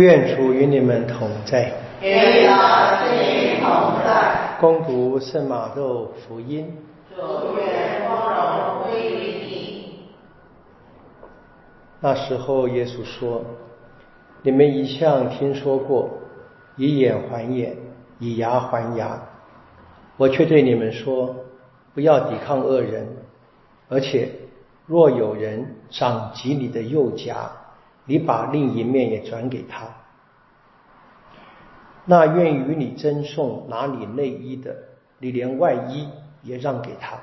愿主与你们同在。与你的心同在。恭读圣马窦福音。主愿光荣归于你。那时候，耶稣说：“你们一向听说过，以眼还眼，以牙还牙。我却对你们说，不要抵抗恶人。而且，若有人掌击你的右颊，你把另一面也转给他。那愿与你争送拿你内衣的，你连外衣也让给他。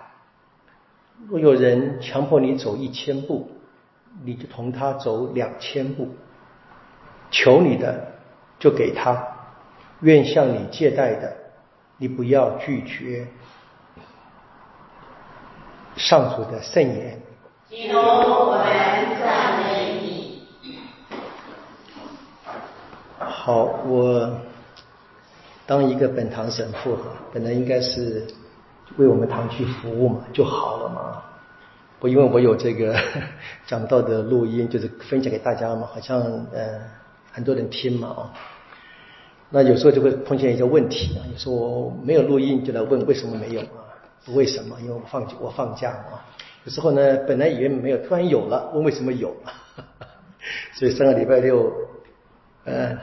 若有人强迫你走一千步，你就同他走两千步。求你的就给他，愿向你借贷的，你不要拒绝。上主的圣言。基督，我们赞美你。好，我当一个本堂神父哈，本来应该是为我们堂区服务嘛，就好了嘛。不，因为我有这个 讲道的录音，就是分享给大家嘛，好像呃很多人听嘛啊。那有时候就会碰见一个问题啊，有时候我没有录音就来问为什么没有啊？不为什么？因为我放我放假嘛。有时候呢，本来以为没有，突然有了，问为什么有？所以上个礼拜六，呃，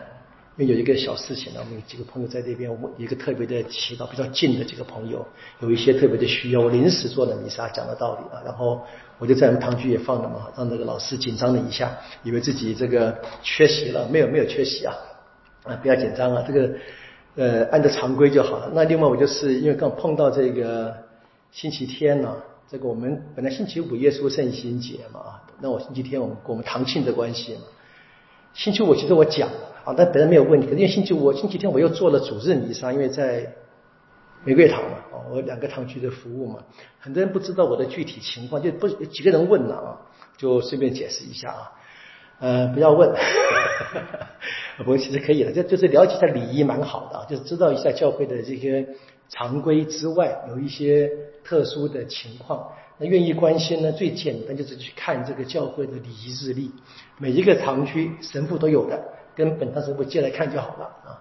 因为有一个小事情呢，我们几个朋友在这边，我一个特别的祈祷比较近的几个朋友，有一些特别的需要，我临时做的弥撒，讲的道理啊，然后我就在我们堂区也放了嘛，让那个老师紧张了一下，以为自己这个缺席了，没有没有缺席啊，啊不要紧张啊，这个呃按照常规就好了。那另外我就是因为刚碰到这个星期天呢。这个我们本来星期五耶稣圣心节嘛，那我星期天我们我们堂庆的关系嘛，星期五其实我讲了啊，但本来没有问题，可是因为星期五星期天我又做了主任以上，因为在玫瑰堂嘛，哦，我两个堂区的服务嘛，很多人不知道我的具体情况，就不几个人问了啊，就顺便解释一下啊，呃，不要问，不过其实可以了，这就是了解一下礼仪蛮好的啊，就是知道一下教会的这些常规之外有一些。特殊的情况，那愿意关心呢？最简单就是去看这个教会的礼仪日历，每一个堂区神父都有的，跟本堂神父借来看就好了啊。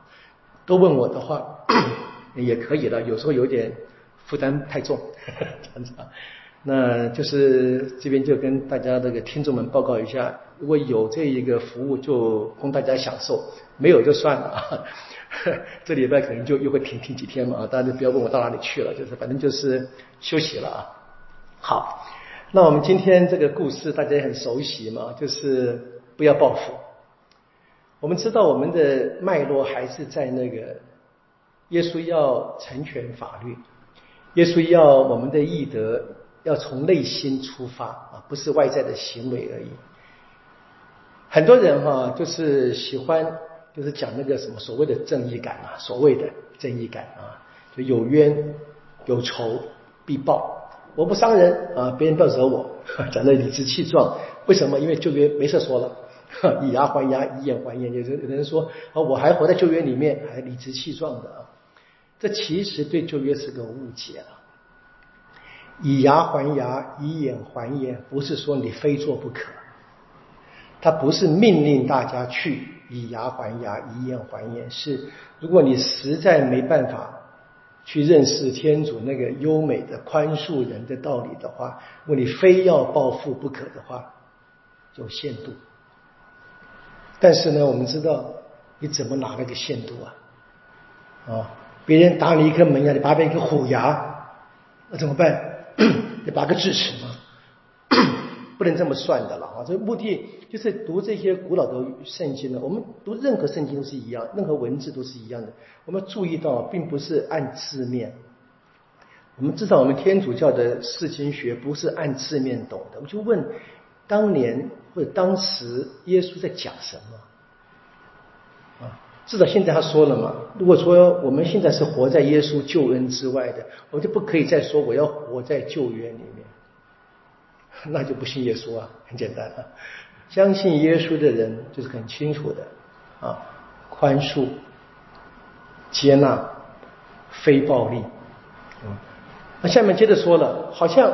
都问我的话 也可以了，有时候有点负担太重，这样子啊。那就是这边就跟大家这个听众们报告一下，如果有这一个服务，就供大家享受；没有就算了啊。这礼拜可能就又会停停几天嘛啊，大家就不要问我到哪里去了，就是反正就是休息了啊。好，那我们今天这个故事大家也很熟悉嘛，就是不要报复。我们知道我们的脉络还是在那个耶稣要成全法律，耶稣要我们的义德要从内心出发啊，不是外在的行为而已。很多人哈就是喜欢。就是讲那个什么所谓的正义感啊，所谓的正义感啊，就有冤有仇必报，我不伤人啊，别人不要惹我，讲的理直气壮。为什么？因为旧约没事说了，以牙还牙，以眼还眼。有有人说啊，我还活在旧约里面，还理直气壮的啊，这其实对旧约是个误解了。以牙还牙，以眼还眼，不是说你非做不可，他不是命令大家去。以牙还牙，以眼还眼，是如果你实在没办法去认识天主那个优美的宽恕人的道理的话，如果你非要报复不可的话，有限度。但是呢，我们知道你怎么拿那个限度啊？啊，别人打你一颗门牙，你拔别一个虎牙，那怎么办？你拔个智齿吗？不能这么算的了啊！这目的就是读这些古老的圣经呢。我们读任何圣经都是一样，任何文字都是一样的。我们注意到，并不是按字面。我们知道，我们天主教的释经学不是按字面懂的。我就问，当年或者当时耶稣在讲什么？啊，至少现在他说了嘛。如果说我们现在是活在耶稣救恩之外的，我就不可以再说我要活在救援里面。那就不信耶稣啊，很简单啊。相信耶稣的人就是很清楚的啊，宽恕、接纳、非暴力。嗯，那下面接着说了，好像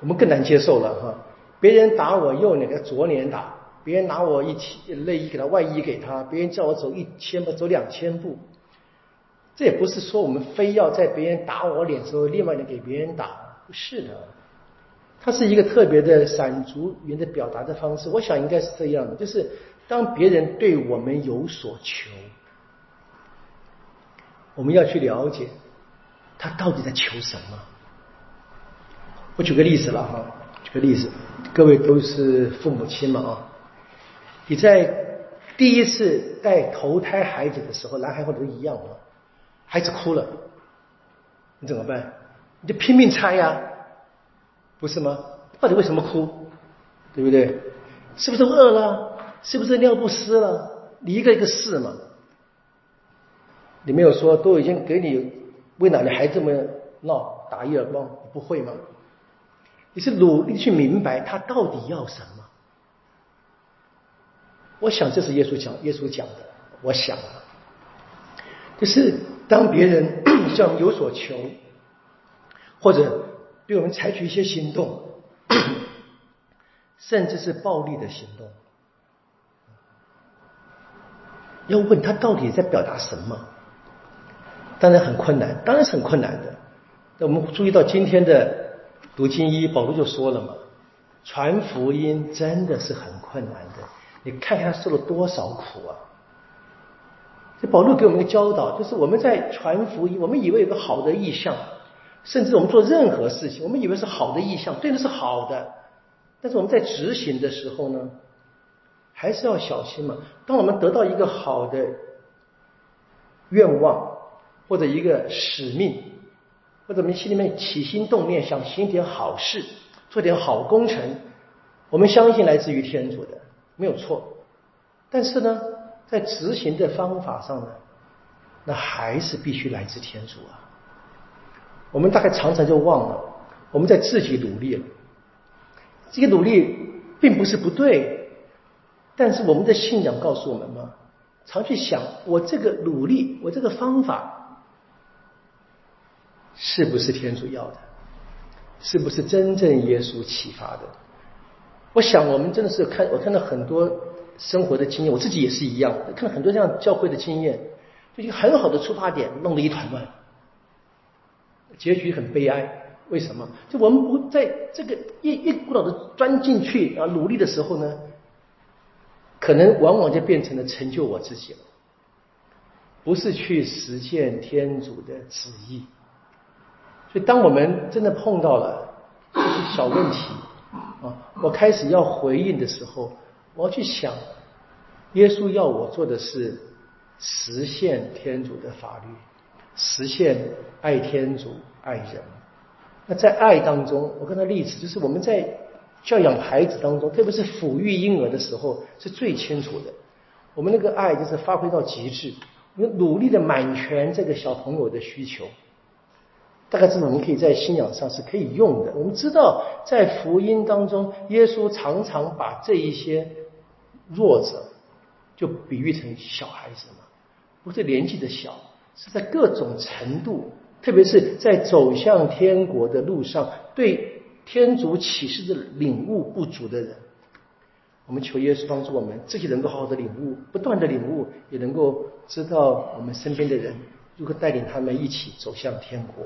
我们更难接受了哈。别人打我右脸，左脸打，别人拿我一千内衣给他外衣给他，别人叫我走一千步走两千步，这也不是说我们非要在别人打我脸时候另外的给别人打，不是的，它是一个特别的闪族语言的表达的方式。我想应该是这样的，就是当别人对我们有所求，我们要去了解他到底在求什么。我举个例子了哈，个例子，各位都是父母亲嘛啊。你在第一次带头胎孩子的时候，男孩或者都一样啊，孩子哭了，你怎么办？你就拼命猜呀，不是吗？到底为什么哭？对不对？是不是饿了？是不是尿不湿了？你一个一个试嘛。你没有说都已经给你喂奶，你还这么闹打一耳光，你不会吗？你是努力去明白他到底要什么。我想这是耶稣讲，耶稣讲的。我想，就是当别人 向有所求，或者对我们采取一些行动，甚至是暴力的行动，要问他到底在表达什么？当然很困难，当然是很困难的。那我们注意到今天的读经一，保罗就说了嘛，传福音真的是很困难的。你看看他受了多少苦啊！这保罗给我们的教导就是我们在传福音，我们以为有个好的意向，甚至我们做任何事情，我们以为是好的意向，对的是好的，但是我们在执行的时候呢，还是要小心嘛。当我们得到一个好的愿望，或者一个使命，或者我们心里面起心动念想行点好事，做点好工程，我们相信来自于天主的。没有错，但是呢，在执行的方法上呢，那还是必须来自天主啊。我们大概常常就忘了，我们在自己努力了，这个努力并不是不对，但是我们的信仰告诉我们嘛，常去想我这个努力，我这个方法是不是天主要的，是不是真正耶稣启发的？我想，我们真的是看，我看到很多生活的经验，我自己也是一样，看到很多这样教会的经验，就一个很好的出发点，弄得一团乱，结局很悲哀。为什么？就我们不在这个一一股脑的钻进去啊努力的时候呢，可能往往就变成了成就我自己了，不是去实践天主的旨意。所以，当我们真的碰到了这些小问题，啊！我开始要回应的时候，我要去想，耶稣要我做的是实现天主的法律，实现爱天主、爱人。那在爱当中，我跟他例子就是我们在教养孩子当中，特别是抚育婴儿的时候，是最清楚的。我们那个爱就是发挥到极致，我们努力的满全这个小朋友的需求。大概这种，你可以在信仰上是可以用的。我们知道，在福音当中，耶稣常常把这一些弱者就比喻成小孩子嘛，不是年纪的小，是在各种程度，特别是在走向天国的路上，对天主启示的领悟不足的人，我们求耶稣帮助我们，自己能够好好的领悟，不断的领悟，也能够知道我们身边的人如何带领他们一起走向天国。